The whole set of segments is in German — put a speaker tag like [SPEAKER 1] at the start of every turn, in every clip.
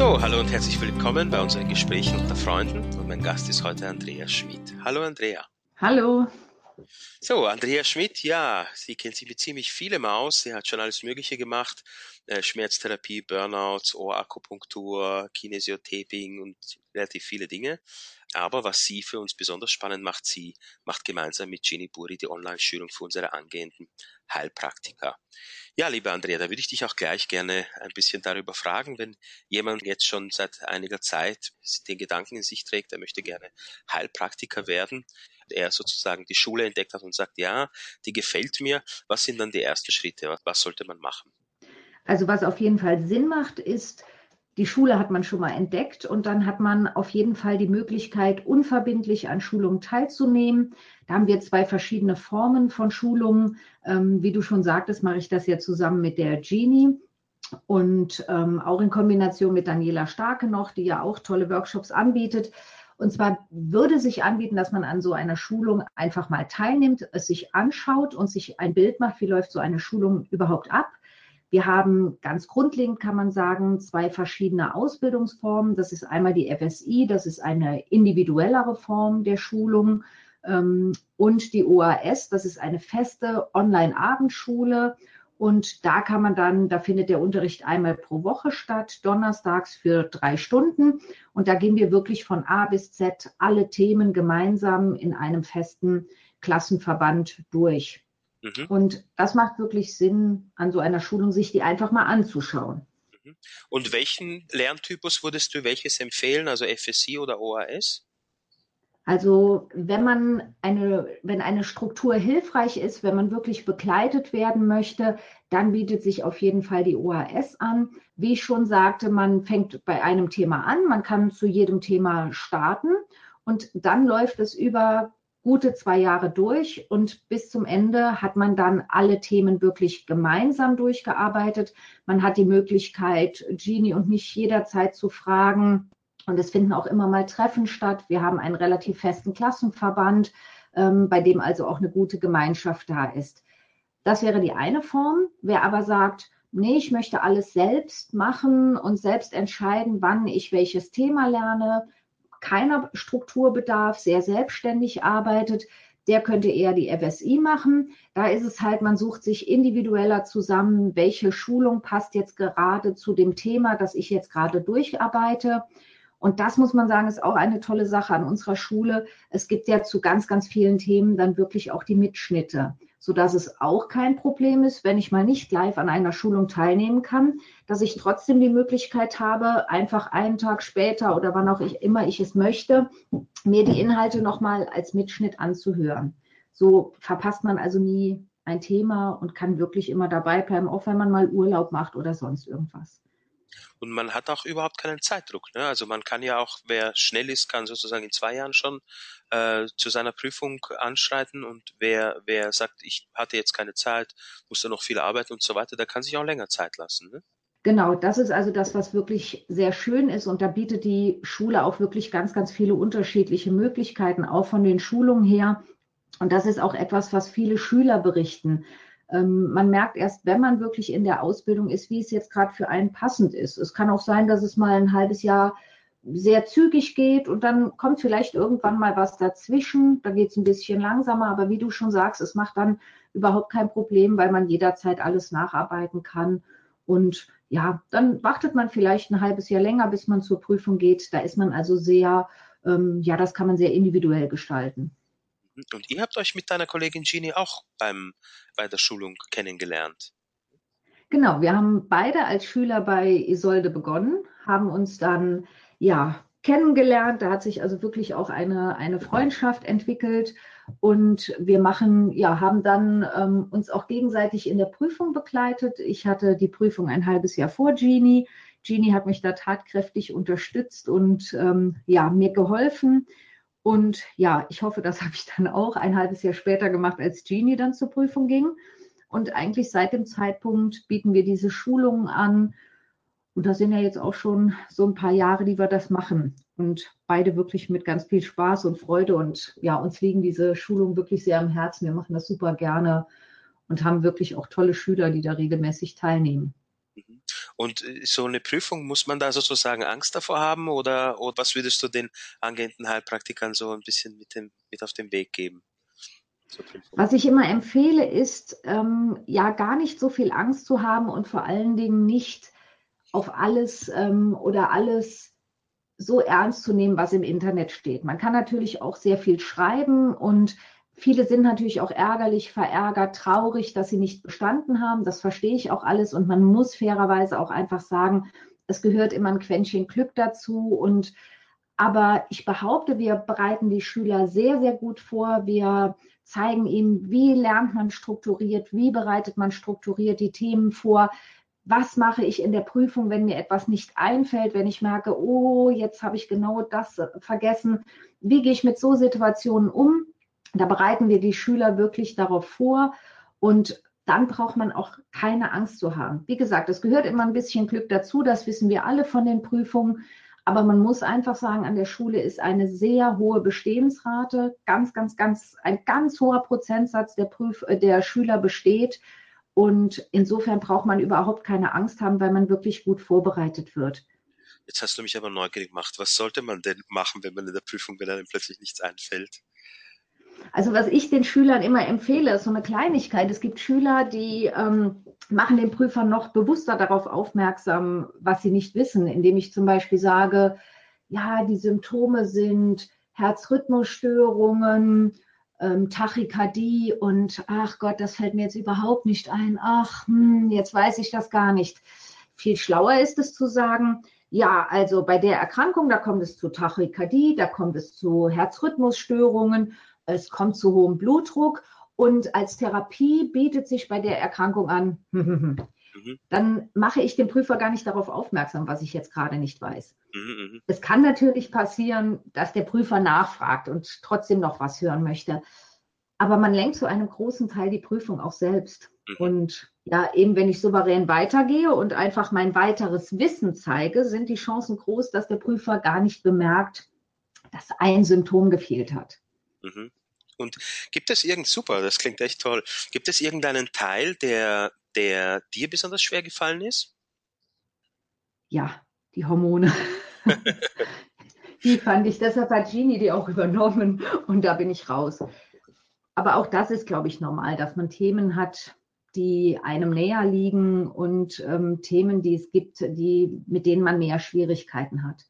[SPEAKER 1] So, hallo und herzlich willkommen bei unseren Gesprächen unter Freunden. Und mein Gast ist heute Andrea Schmidt. Hallo Andrea.
[SPEAKER 2] Hallo.
[SPEAKER 1] So, Andrea Schmidt, ja, sie kennt sich mit ziemlich vielem aus. Sie hat schon alles Mögliche gemacht. Äh, Schmerztherapie, Burnouts, Ohrakupunktur, Kinesiotaping und relativ viele Dinge. Aber was sie für uns besonders spannend macht, sie macht gemeinsam mit Jenny Buri die Online-Schulung für unsere angehenden Heilpraktiker. Ja, liebe Andrea, da würde ich dich auch gleich gerne ein bisschen darüber fragen, wenn jemand jetzt schon seit einiger Zeit den Gedanken in sich trägt, er möchte gerne Heilpraktiker werden, er sozusagen die Schule entdeckt hat und sagt, ja, die gefällt mir. Was sind dann die ersten Schritte? Was sollte man machen?
[SPEAKER 2] Also was auf jeden Fall Sinn macht, ist, die Schule hat man schon mal entdeckt und dann hat man auf jeden Fall die Möglichkeit, unverbindlich an Schulungen teilzunehmen. Da haben wir zwei verschiedene Formen von Schulungen. Ähm, wie du schon sagtest, mache ich das ja zusammen mit der Genie und ähm, auch in Kombination mit Daniela Starke noch, die ja auch tolle Workshops anbietet. Und zwar würde sich anbieten, dass man an so einer Schulung einfach mal teilnimmt, es sich anschaut und sich ein Bild macht, wie läuft so eine Schulung überhaupt ab. Wir haben ganz grundlegend, kann man sagen, zwei verschiedene Ausbildungsformen. Das ist einmal die FSI, das ist eine individuellere Form der Schulung. Ähm, und die OAS, das ist eine feste Online-Abendschule. Und da kann man dann, da findet der Unterricht einmal pro Woche statt, donnerstags für drei Stunden. Und da gehen wir wirklich von A bis Z alle Themen gemeinsam in einem festen Klassenverband durch. Mhm. Und das macht wirklich Sinn, an so einer Schulung sich die einfach mal anzuschauen.
[SPEAKER 1] Mhm. Und welchen Lerntypus würdest du welches empfehlen, also FSI oder OAS?
[SPEAKER 2] Also wenn man eine, wenn eine Struktur hilfreich ist, wenn man wirklich begleitet werden möchte, dann bietet sich auf jeden Fall die OAS an. Wie ich schon sagte, man fängt bei einem Thema an, man kann zu jedem Thema starten und dann läuft es über gute zwei Jahre durch und bis zum Ende hat man dann alle Themen wirklich gemeinsam durchgearbeitet. Man hat die Möglichkeit, Genie und mich jederzeit zu fragen. Und es finden auch immer mal Treffen statt. Wir haben einen relativ festen Klassenverband, ähm, bei dem also auch eine gute Gemeinschaft da ist. Das wäre die eine Form. Wer aber sagt, nee, ich möchte alles selbst machen und selbst entscheiden, wann ich welches Thema lerne, keiner Strukturbedarf, sehr selbstständig arbeitet, der könnte eher die FSI machen. Da ist es halt, man sucht sich individueller zusammen, welche Schulung passt jetzt gerade zu dem Thema, das ich jetzt gerade durcharbeite. Und das muss man sagen, ist auch eine tolle Sache an unserer Schule. Es gibt ja zu ganz, ganz vielen Themen dann wirklich auch die Mitschnitte so dass es auch kein Problem ist, wenn ich mal nicht live an einer Schulung teilnehmen kann, dass ich trotzdem die Möglichkeit habe, einfach einen Tag später oder wann auch ich, immer ich es möchte, mir die Inhalte nochmal als Mitschnitt anzuhören. So verpasst man also nie ein Thema und kann wirklich immer dabei bleiben, auch wenn man mal Urlaub macht oder sonst irgendwas.
[SPEAKER 1] Und man hat auch überhaupt keinen Zeitdruck. Ne? Also man kann ja auch, wer schnell ist, kann sozusagen in zwei Jahren schon äh, zu seiner Prüfung anschreiten. Und wer, wer sagt, ich hatte jetzt keine Zeit, muss da noch viel arbeiten und so weiter, der kann sich auch länger Zeit lassen. Ne?
[SPEAKER 2] Genau, das ist also das, was wirklich sehr schön ist. Und da bietet die Schule auch wirklich ganz, ganz viele unterschiedliche Möglichkeiten, auch von den Schulungen her. Und das ist auch etwas, was viele Schüler berichten. Ähm, man merkt erst, wenn man wirklich in der Ausbildung ist, wie es jetzt gerade für einen passend ist. Es kann auch sein, dass es mal ein halbes Jahr sehr zügig geht und dann kommt vielleicht irgendwann mal was dazwischen. Da geht es ein bisschen langsamer, aber wie du schon sagst, es macht dann überhaupt kein Problem, weil man jederzeit alles nacharbeiten kann. Und ja, dann wartet man vielleicht ein halbes Jahr länger, bis man zur Prüfung geht. Da ist man also sehr, ähm, ja, das kann man sehr individuell gestalten.
[SPEAKER 1] Und ihr habt euch mit deiner Kollegin Jeannie auch beim, bei der Schulung kennengelernt.
[SPEAKER 2] Genau, wir haben beide als Schüler bei Isolde begonnen, haben uns dann ja kennengelernt. Da hat sich also wirklich auch eine, eine Freundschaft entwickelt. Und wir machen, ja, haben dann ähm, uns auch gegenseitig in der Prüfung begleitet. Ich hatte die Prüfung ein halbes Jahr vor Jeannie. Jeannie hat mich da tatkräftig unterstützt und ähm, ja, mir geholfen. Und ja, ich hoffe, das habe ich dann auch ein halbes Jahr später gemacht, als Genie dann zur Prüfung ging. Und eigentlich seit dem Zeitpunkt bieten wir diese Schulungen an. Und das sind ja jetzt auch schon so ein paar Jahre, die wir das machen. Und beide wirklich mit ganz viel Spaß und Freude. Und ja, uns liegen diese Schulungen wirklich sehr am Herzen. Wir machen das super gerne und haben wirklich auch tolle Schüler, die da regelmäßig teilnehmen.
[SPEAKER 1] Und äh, so eine Prüfung, muss man da sozusagen Angst davor haben oder, oder was würdest du den angehenden Heilpraktikern so ein bisschen mit, dem, mit auf den Weg geben?
[SPEAKER 2] Was ich immer empfehle, ist ähm, ja gar nicht so viel Angst zu haben und vor allen Dingen nicht auf alles ähm, oder alles so ernst zu nehmen, was im Internet steht. Man kann natürlich auch sehr viel schreiben und viele sind natürlich auch ärgerlich, verärgert, traurig, dass sie nicht bestanden haben. Das verstehe ich auch alles und man muss fairerweise auch einfach sagen, es gehört immer ein Quäntchen Glück dazu und aber ich behaupte, wir bereiten die Schüler sehr, sehr gut vor. Wir zeigen ihnen, wie lernt man strukturiert, wie bereitet man strukturiert die Themen vor, was mache ich in der Prüfung, wenn mir etwas nicht einfällt, wenn ich merke, oh, jetzt habe ich genau das vergessen. Wie gehe ich mit so Situationen um? Da bereiten wir die Schüler wirklich darauf vor und dann braucht man auch keine Angst zu haben. Wie gesagt, es gehört immer ein bisschen Glück dazu, das wissen wir alle von den Prüfungen. Aber man muss einfach sagen, an der Schule ist eine sehr hohe Bestehensrate. Ganz, ganz, ganz, ein ganz hoher Prozentsatz der, Prüf äh, der Schüler besteht. Und insofern braucht man überhaupt keine Angst haben, weil man wirklich gut vorbereitet wird.
[SPEAKER 1] Jetzt hast du mich aber neugierig gemacht. Was sollte man denn machen, wenn man in der Prüfung, wenn einem plötzlich nichts einfällt?
[SPEAKER 2] Also was ich den Schülern immer empfehle, ist so eine Kleinigkeit. Es gibt Schüler, die ähm, machen den Prüfer noch bewusster darauf aufmerksam, was sie nicht wissen, indem ich zum Beispiel sage, ja, die Symptome sind Herzrhythmusstörungen, ähm, Tachykardie und ach Gott, das fällt mir jetzt überhaupt nicht ein. Ach, hm, jetzt weiß ich das gar nicht. Viel schlauer ist es zu sagen, ja, also bei der Erkrankung, da kommt es zu Tachykardie, da kommt es zu Herzrhythmusstörungen, es kommt zu hohem Blutdruck und als Therapie bietet sich bei der Erkrankung an, Mhm. dann mache ich den Prüfer gar nicht darauf aufmerksam, was ich jetzt gerade nicht weiß. Mhm, mhm. Es kann natürlich passieren, dass der Prüfer nachfragt und trotzdem noch was hören möchte. Aber man lenkt zu einem großen Teil die Prüfung auch selbst. Mhm. Und ja, eben wenn ich souverän weitergehe und einfach mein weiteres Wissen zeige, sind die Chancen groß, dass der Prüfer gar nicht bemerkt, dass ein Symptom gefehlt hat.
[SPEAKER 1] Mhm. Und gibt es irgend super, das klingt echt toll. Gibt es irgendeinen Teil, der der dir besonders schwer gefallen ist?
[SPEAKER 2] Ja, die Hormone. die fand ich, deshalb hat Gini die auch übernommen und da bin ich raus. Aber auch das ist, glaube ich, normal, dass man Themen hat, die einem näher liegen und ähm, Themen, die es gibt, die, mit denen man mehr Schwierigkeiten hat.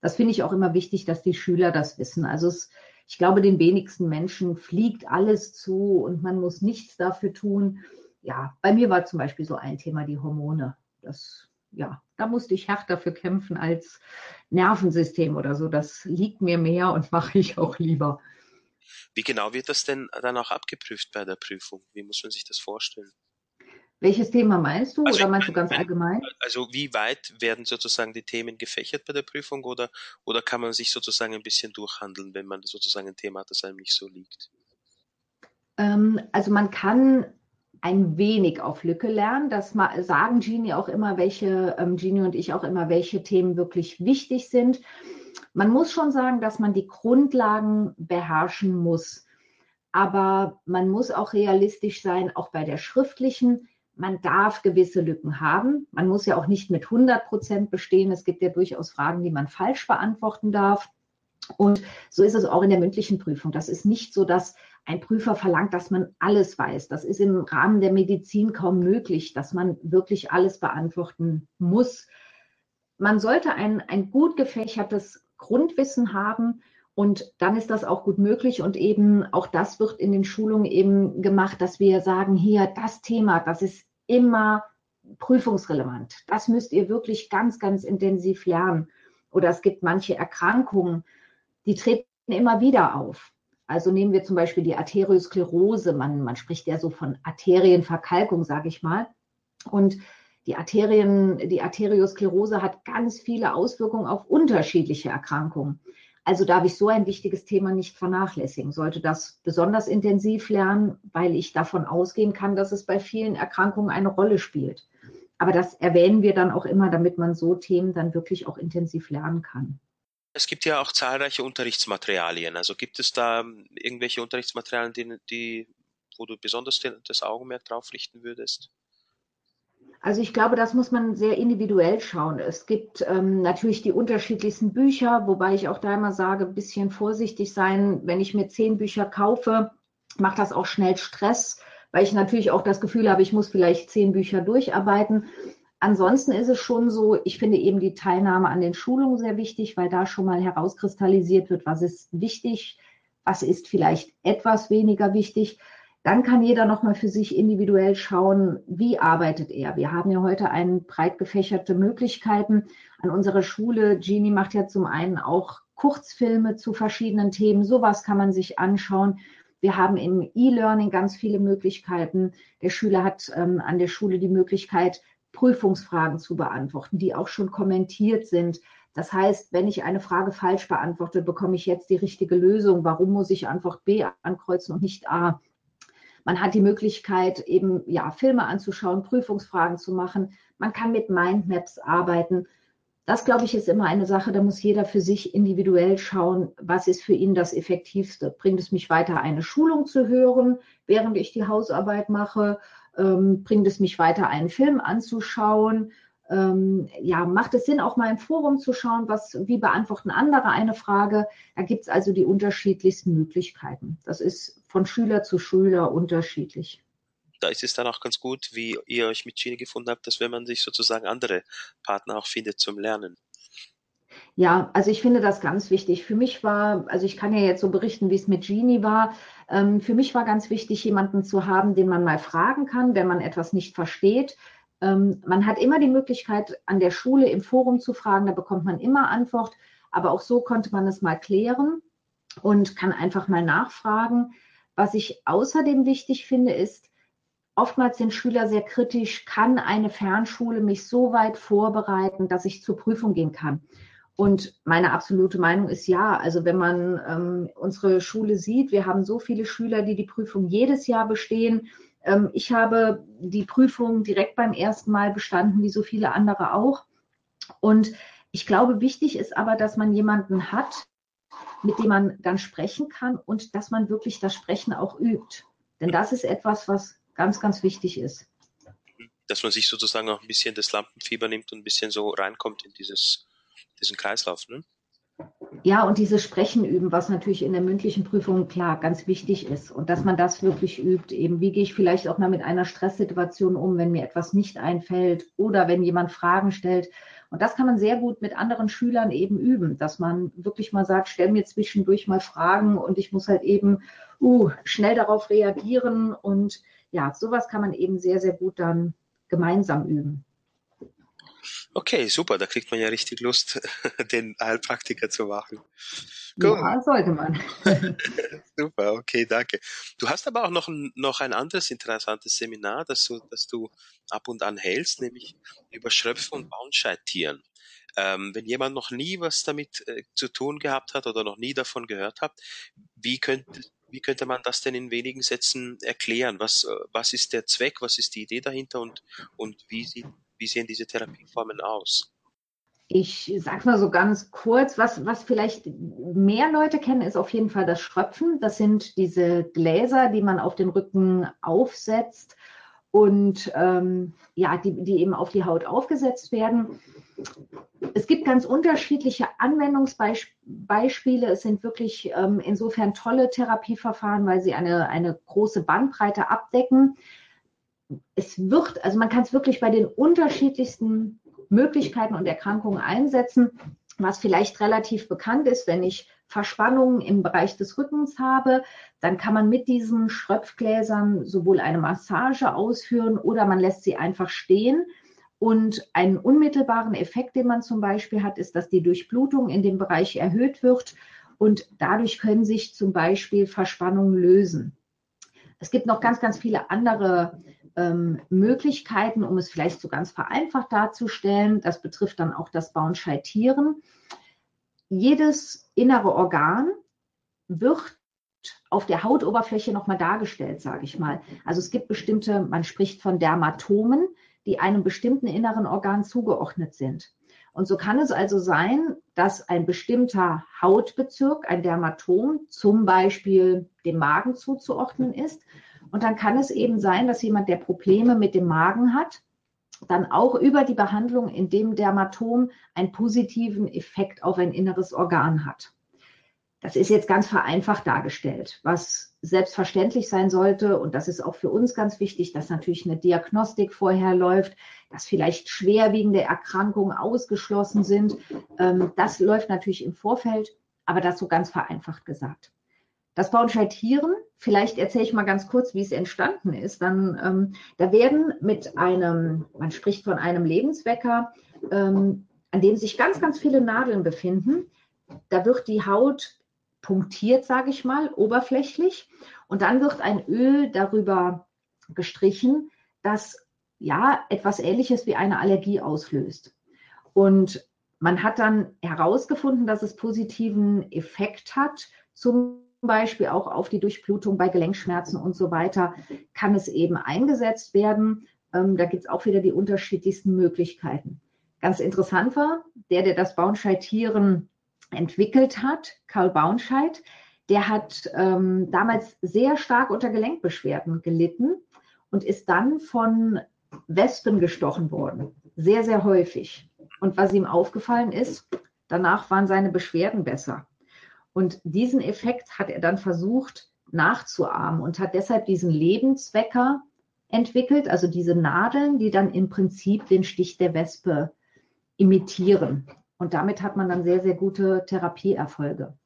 [SPEAKER 2] Das finde ich auch immer wichtig, dass die Schüler das wissen. Also es, ich glaube, den wenigsten Menschen fliegt alles zu und man muss nichts dafür tun ja, bei mir war zum Beispiel so ein Thema die Hormone. Das, ja, da musste ich härter für kämpfen als Nervensystem oder so. Das liegt mir mehr und mache ich auch lieber.
[SPEAKER 1] Wie genau wird das denn dann auch abgeprüft bei der Prüfung? Wie muss man sich das vorstellen?
[SPEAKER 2] Welches Thema meinst du also oder meinst du ganz allgemein?
[SPEAKER 1] Also wie weit werden sozusagen die Themen gefächert bei der Prüfung oder, oder kann man sich sozusagen ein bisschen durchhandeln, wenn man sozusagen ein Thema hat, das einem nicht so liegt?
[SPEAKER 2] Ähm, also man kann ein wenig auf Lücke lernen. Das sagen Genie auch immer, welche, ähm, Genie und ich auch immer, welche Themen wirklich wichtig sind. Man muss schon sagen, dass man die Grundlagen beherrschen muss. Aber man muss auch realistisch sein, auch bei der schriftlichen. Man darf gewisse Lücken haben. Man muss ja auch nicht mit 100 Prozent bestehen. Es gibt ja durchaus Fragen, die man falsch beantworten darf. Und so ist es auch in der mündlichen Prüfung. Das ist nicht so, dass ein Prüfer verlangt, dass man alles weiß. Das ist im Rahmen der Medizin kaum möglich, dass man wirklich alles beantworten muss. Man sollte ein, ein gut gefächertes Grundwissen haben und dann ist das auch gut möglich. Und eben auch das wird in den Schulungen eben gemacht, dass wir sagen, hier, das Thema, das ist immer prüfungsrelevant. Das müsst ihr wirklich ganz, ganz intensiv lernen. Oder es gibt manche Erkrankungen, die treten immer wieder auf. Also nehmen wir zum Beispiel die Arteriosklerose. Man, man spricht ja so von Arterienverkalkung, sage ich mal. Und die Arterien, die Arteriosklerose hat ganz viele Auswirkungen auf unterschiedliche Erkrankungen. Also darf ich so ein wichtiges Thema nicht vernachlässigen, sollte das besonders intensiv lernen, weil ich davon ausgehen kann, dass es bei vielen Erkrankungen eine Rolle spielt. Aber das erwähnen wir dann auch immer, damit man so Themen dann wirklich auch intensiv lernen kann.
[SPEAKER 1] Es gibt ja auch zahlreiche Unterrichtsmaterialien. Also gibt es da irgendwelche Unterrichtsmaterialien, die, die wo du besonders das Augenmerk drauf richten würdest?
[SPEAKER 2] Also ich glaube, das muss man sehr individuell schauen. Es gibt ähm, natürlich die unterschiedlichsten Bücher, wobei ich auch da immer sage, ein bisschen vorsichtig sein. Wenn ich mir zehn Bücher kaufe, macht das auch schnell Stress, weil ich natürlich auch das Gefühl habe, ich muss vielleicht zehn Bücher durcharbeiten. Ansonsten ist es schon so, ich finde eben die Teilnahme an den Schulungen sehr wichtig, weil da schon mal herauskristallisiert wird, was ist wichtig, was ist vielleicht etwas weniger wichtig. Dann kann jeder nochmal für sich individuell schauen, wie arbeitet er. Wir haben ja heute ein breit gefächerte Möglichkeiten an unserer Schule. Genie macht ja zum einen auch Kurzfilme zu verschiedenen Themen. Sowas kann man sich anschauen. Wir haben im E-Learning ganz viele Möglichkeiten. Der Schüler hat ähm, an der Schule die Möglichkeit, Prüfungsfragen zu beantworten, die auch schon kommentiert sind. Das heißt, wenn ich eine Frage falsch beantworte, bekomme ich jetzt die richtige Lösung. Warum muss ich Antwort B ankreuzen und nicht A? Man hat die Möglichkeit, eben ja, Filme anzuschauen, Prüfungsfragen zu machen. Man kann mit Mindmaps arbeiten. Das, glaube ich, ist immer eine Sache, da muss jeder für sich individuell schauen, was ist für ihn das Effektivste. Bringt es mich weiter, eine Schulung zu hören, während ich die Hausarbeit mache? Ähm, bringt es mich weiter, einen Film anzuschauen? Ähm, ja, macht es Sinn, auch mal im Forum zu schauen, was, wie beantworten andere eine Frage? Da gibt es also die unterschiedlichsten Möglichkeiten. Das ist von Schüler zu Schüler unterschiedlich.
[SPEAKER 1] Da ist es dann auch ganz gut, wie ihr euch mit Genie gefunden habt, dass wenn man sich sozusagen andere Partner auch findet zum Lernen.
[SPEAKER 2] Ja, also ich finde das ganz wichtig. Für mich war, also ich kann ja jetzt so berichten, wie es mit Genie war. Ähm, für mich war ganz wichtig, jemanden zu haben, den man mal fragen kann, wenn man etwas nicht versteht ähm, man hat immer die Möglichkeit, an der Schule im Forum zu fragen, da bekommt man immer Antwort. Aber auch so konnte man es mal klären und kann einfach mal nachfragen. Was ich außerdem wichtig finde, ist, oftmals sind Schüler sehr kritisch, kann eine Fernschule mich so weit vorbereiten, dass ich zur Prüfung gehen kann? Und meine absolute Meinung ist ja. Also wenn man ähm, unsere Schule sieht, wir haben so viele Schüler, die die Prüfung jedes Jahr bestehen. Ähm, ich habe die Prüfung direkt beim ersten Mal bestanden, wie so viele andere auch. Und ich glaube, wichtig ist aber, dass man jemanden hat, mit dem man dann sprechen kann und dass man wirklich das Sprechen auch übt. Denn das ist etwas, was ganz, ganz wichtig ist.
[SPEAKER 1] Dass man sich sozusagen auch ein bisschen das Lampenfieber nimmt und ein bisschen so reinkommt in dieses, diesen Kreislauf. Ne?
[SPEAKER 2] Ja, und dieses Sprechen üben, was natürlich in der mündlichen Prüfung klar ganz wichtig ist und dass man das wirklich übt. Eben, wie gehe ich vielleicht auch mal mit einer Stresssituation um, wenn mir etwas nicht einfällt oder wenn jemand Fragen stellt. Und das kann man sehr gut mit anderen Schülern eben üben, dass man wirklich mal sagt, stell mir zwischendurch mal Fragen und ich muss halt eben uh, schnell darauf reagieren. Und ja, sowas kann man eben sehr, sehr gut dann gemeinsam üben.
[SPEAKER 1] Okay, super, da kriegt man ja richtig Lust, den Heilpraktiker zu machen.
[SPEAKER 2] Cool. Ja, sollte man.
[SPEAKER 1] super, okay, danke. Du hast aber auch noch ein, noch ein anderes interessantes Seminar, das du, das du ab und an hältst, nämlich über Schröpfen und Baumscheittieren. Ähm, wenn jemand noch nie was damit äh, zu tun gehabt hat oder noch nie davon gehört hat, wie könnte, wie könnte man das denn in wenigen Sätzen erklären? Was, äh, was ist der Zweck, was ist die Idee dahinter und, und wie sieht wie sehen diese Therapieformen aus?
[SPEAKER 2] Ich sage mal so ganz kurz, was, was vielleicht mehr Leute kennen, ist auf jeden Fall das Schröpfen. Das sind diese Gläser, die man auf den Rücken aufsetzt und ähm, ja, die, die eben auf die Haut aufgesetzt werden. Es gibt ganz unterschiedliche Anwendungsbeispiele. Es sind wirklich ähm, insofern tolle Therapieverfahren, weil sie eine, eine große Bandbreite abdecken es wird, also man kann es wirklich bei den unterschiedlichsten Möglichkeiten und Erkrankungen einsetzen. Was vielleicht relativ bekannt ist, wenn ich Verspannungen im Bereich des Rückens habe, dann kann man mit diesen Schröpfgläsern sowohl eine Massage ausführen oder man lässt sie einfach stehen. Und einen unmittelbaren Effekt, den man zum Beispiel hat, ist, dass die Durchblutung in dem Bereich erhöht wird und dadurch können sich zum Beispiel Verspannungen lösen. Es gibt noch ganz, ganz viele andere ähm, Möglichkeiten, um es vielleicht so ganz vereinfacht darzustellen. Das betrifft dann auch das Bauen-Scheitieren. Jedes innere Organ wird auf der Hautoberfläche nochmal dargestellt, sage ich mal. Also es gibt bestimmte, man spricht von Dermatomen, die einem bestimmten inneren Organ zugeordnet sind. Und so kann es also sein, dass ein bestimmter Hautbezirk, ein Dermatom, zum Beispiel dem Magen zuzuordnen ist. Und dann kann es eben sein, dass jemand, der Probleme mit dem Magen hat dann auch über die Behandlung in dem Dermatom einen positiven Effekt auf ein inneres Organ hat. Das ist jetzt ganz vereinfacht dargestellt. Was selbstverständlich sein sollte, und das ist auch für uns ganz wichtig, dass natürlich eine Diagnostik vorher läuft, dass vielleicht schwerwiegende Erkrankungen ausgeschlossen sind. Ähm, das läuft natürlich im Vorfeld, aber das so ganz vereinfacht gesagt. Das Bauenscheid-Tieren, vielleicht erzähle ich mal ganz kurz, wie es entstanden ist. Dann, ähm, da werden mit einem, man spricht von einem Lebenswecker, ähm, an dem sich ganz, ganz viele Nadeln befinden. Da wird die Haut punktiert, sage ich mal, oberflächlich. Und dann wird ein Öl darüber gestrichen, das ja etwas Ähnliches wie eine Allergie auslöst. Und man hat dann herausgefunden, dass es positiven Effekt hat, zum Beispiel auch auf die Durchblutung bei Gelenkschmerzen und so weiter, kann es eben eingesetzt werden. Ähm, da gibt es auch wieder die unterschiedlichsten Möglichkeiten. Ganz interessant war, der, der das Baunscheid-Tieren entwickelt hat, Karl Baunscheid, der hat ähm, damals sehr stark unter Gelenkbeschwerden gelitten und ist dann von Wespen gestochen worden. Sehr, sehr häufig. Und was ihm aufgefallen ist, danach waren seine Beschwerden besser. Und diesen Effekt hat er dann versucht nachzuahmen und hat deshalb diesen Lebenswecker entwickelt, also diese Nadeln, die dann im Prinzip den Stich der Wespe imitieren. Und damit hat man dann sehr, sehr gute Therapieerfolge.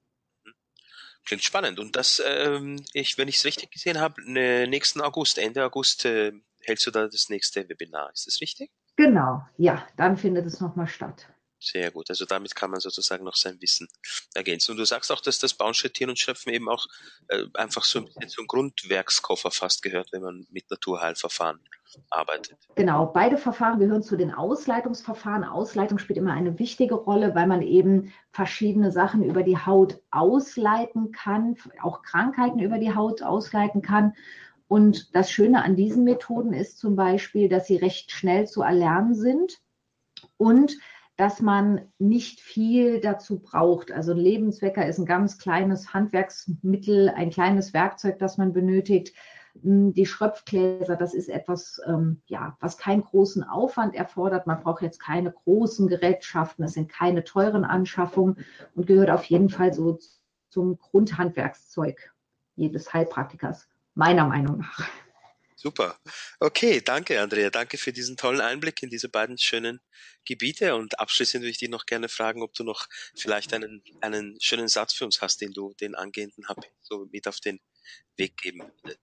[SPEAKER 1] Klingt spannend. Und das, ähm, ich, wenn ich es richtig gesehen habe, ne, nächsten August, Ende August, äh, hältst du da das nächste Webinar. Ist das richtig?
[SPEAKER 2] Genau, ja, dann findet es nochmal statt.
[SPEAKER 1] Sehr gut. Also damit kann man sozusagen noch sein Wissen ergänzen. Und du sagst auch, dass das Bauen, und Schöpfen eben auch äh, einfach so ein bisschen zum Grundwerkskoffer fast gehört, wenn man mit Naturheilverfahren arbeitet.
[SPEAKER 2] Genau, beide Verfahren gehören zu den Ausleitungsverfahren. Ausleitung spielt immer eine wichtige Rolle, weil man eben verschiedene Sachen über die Haut ausleiten kann, auch Krankheiten über die Haut ausleiten kann. Und das Schöne an diesen Methoden ist zum Beispiel, dass sie recht schnell zu erlernen sind und dass man nicht viel dazu braucht. Also ein Lebenswecker ist ein ganz kleines Handwerksmittel, ein kleines Werkzeug, das man benötigt. Hm, die Schröpfgläser, das ist etwas, ähm, ja, was keinen großen Aufwand erfordert. Man braucht jetzt keine großen Gerätschaften, es sind keine teuren Anschaffungen und gehört auf jeden Fall so zum Grundhandwerkszeug jedes Heilpraktikers, meiner Meinung nach.
[SPEAKER 1] Super. Okay, danke Andrea. Danke für diesen tollen Einblick in diese beiden schönen Gebiete. Und abschließend würde ich dich noch gerne fragen, ob du noch vielleicht einen, einen schönen Satz für uns hast, den du den Angehenden so mit auf den Weg geben würdest.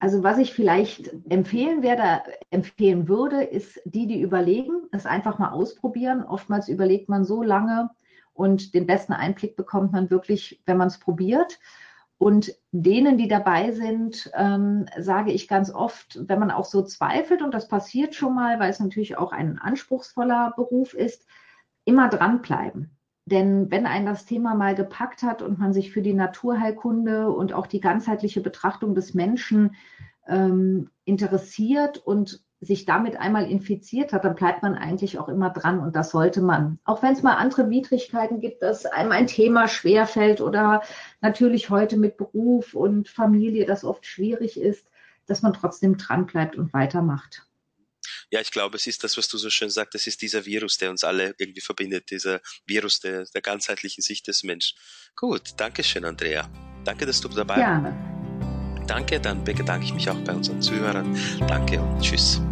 [SPEAKER 2] Also was ich vielleicht empfehlen werde, empfehlen würde, ist die, die überlegen, es einfach mal ausprobieren. Oftmals überlegt man so lange und den besten Einblick bekommt man wirklich, wenn man es probiert. Und denen, die dabei sind, ähm, sage ich ganz oft, wenn man auch so zweifelt, und das passiert schon mal, weil es natürlich auch ein anspruchsvoller Beruf ist, immer dranbleiben. Denn wenn ein das Thema mal gepackt hat und man sich für die Naturheilkunde und auch die ganzheitliche Betrachtung des Menschen ähm, interessiert und sich damit einmal infiziert hat, dann bleibt man eigentlich auch immer dran und das sollte man. Auch wenn es mal andere Widrigkeiten gibt, dass einem ein Thema schwerfällt oder natürlich heute mit Beruf und Familie das oft schwierig ist, dass man trotzdem dran bleibt und weitermacht.
[SPEAKER 1] Ja, ich glaube, es ist das, was du so schön sagst, es ist dieser Virus, der uns alle irgendwie verbindet, dieser Virus der, der ganzheitlichen Sicht des Menschen. Gut, danke schön, Andrea. Danke, dass du dabei warst. Gerne. Danke, dann bedanke ich mich auch bei unseren Zuhörern. Danke und tschüss.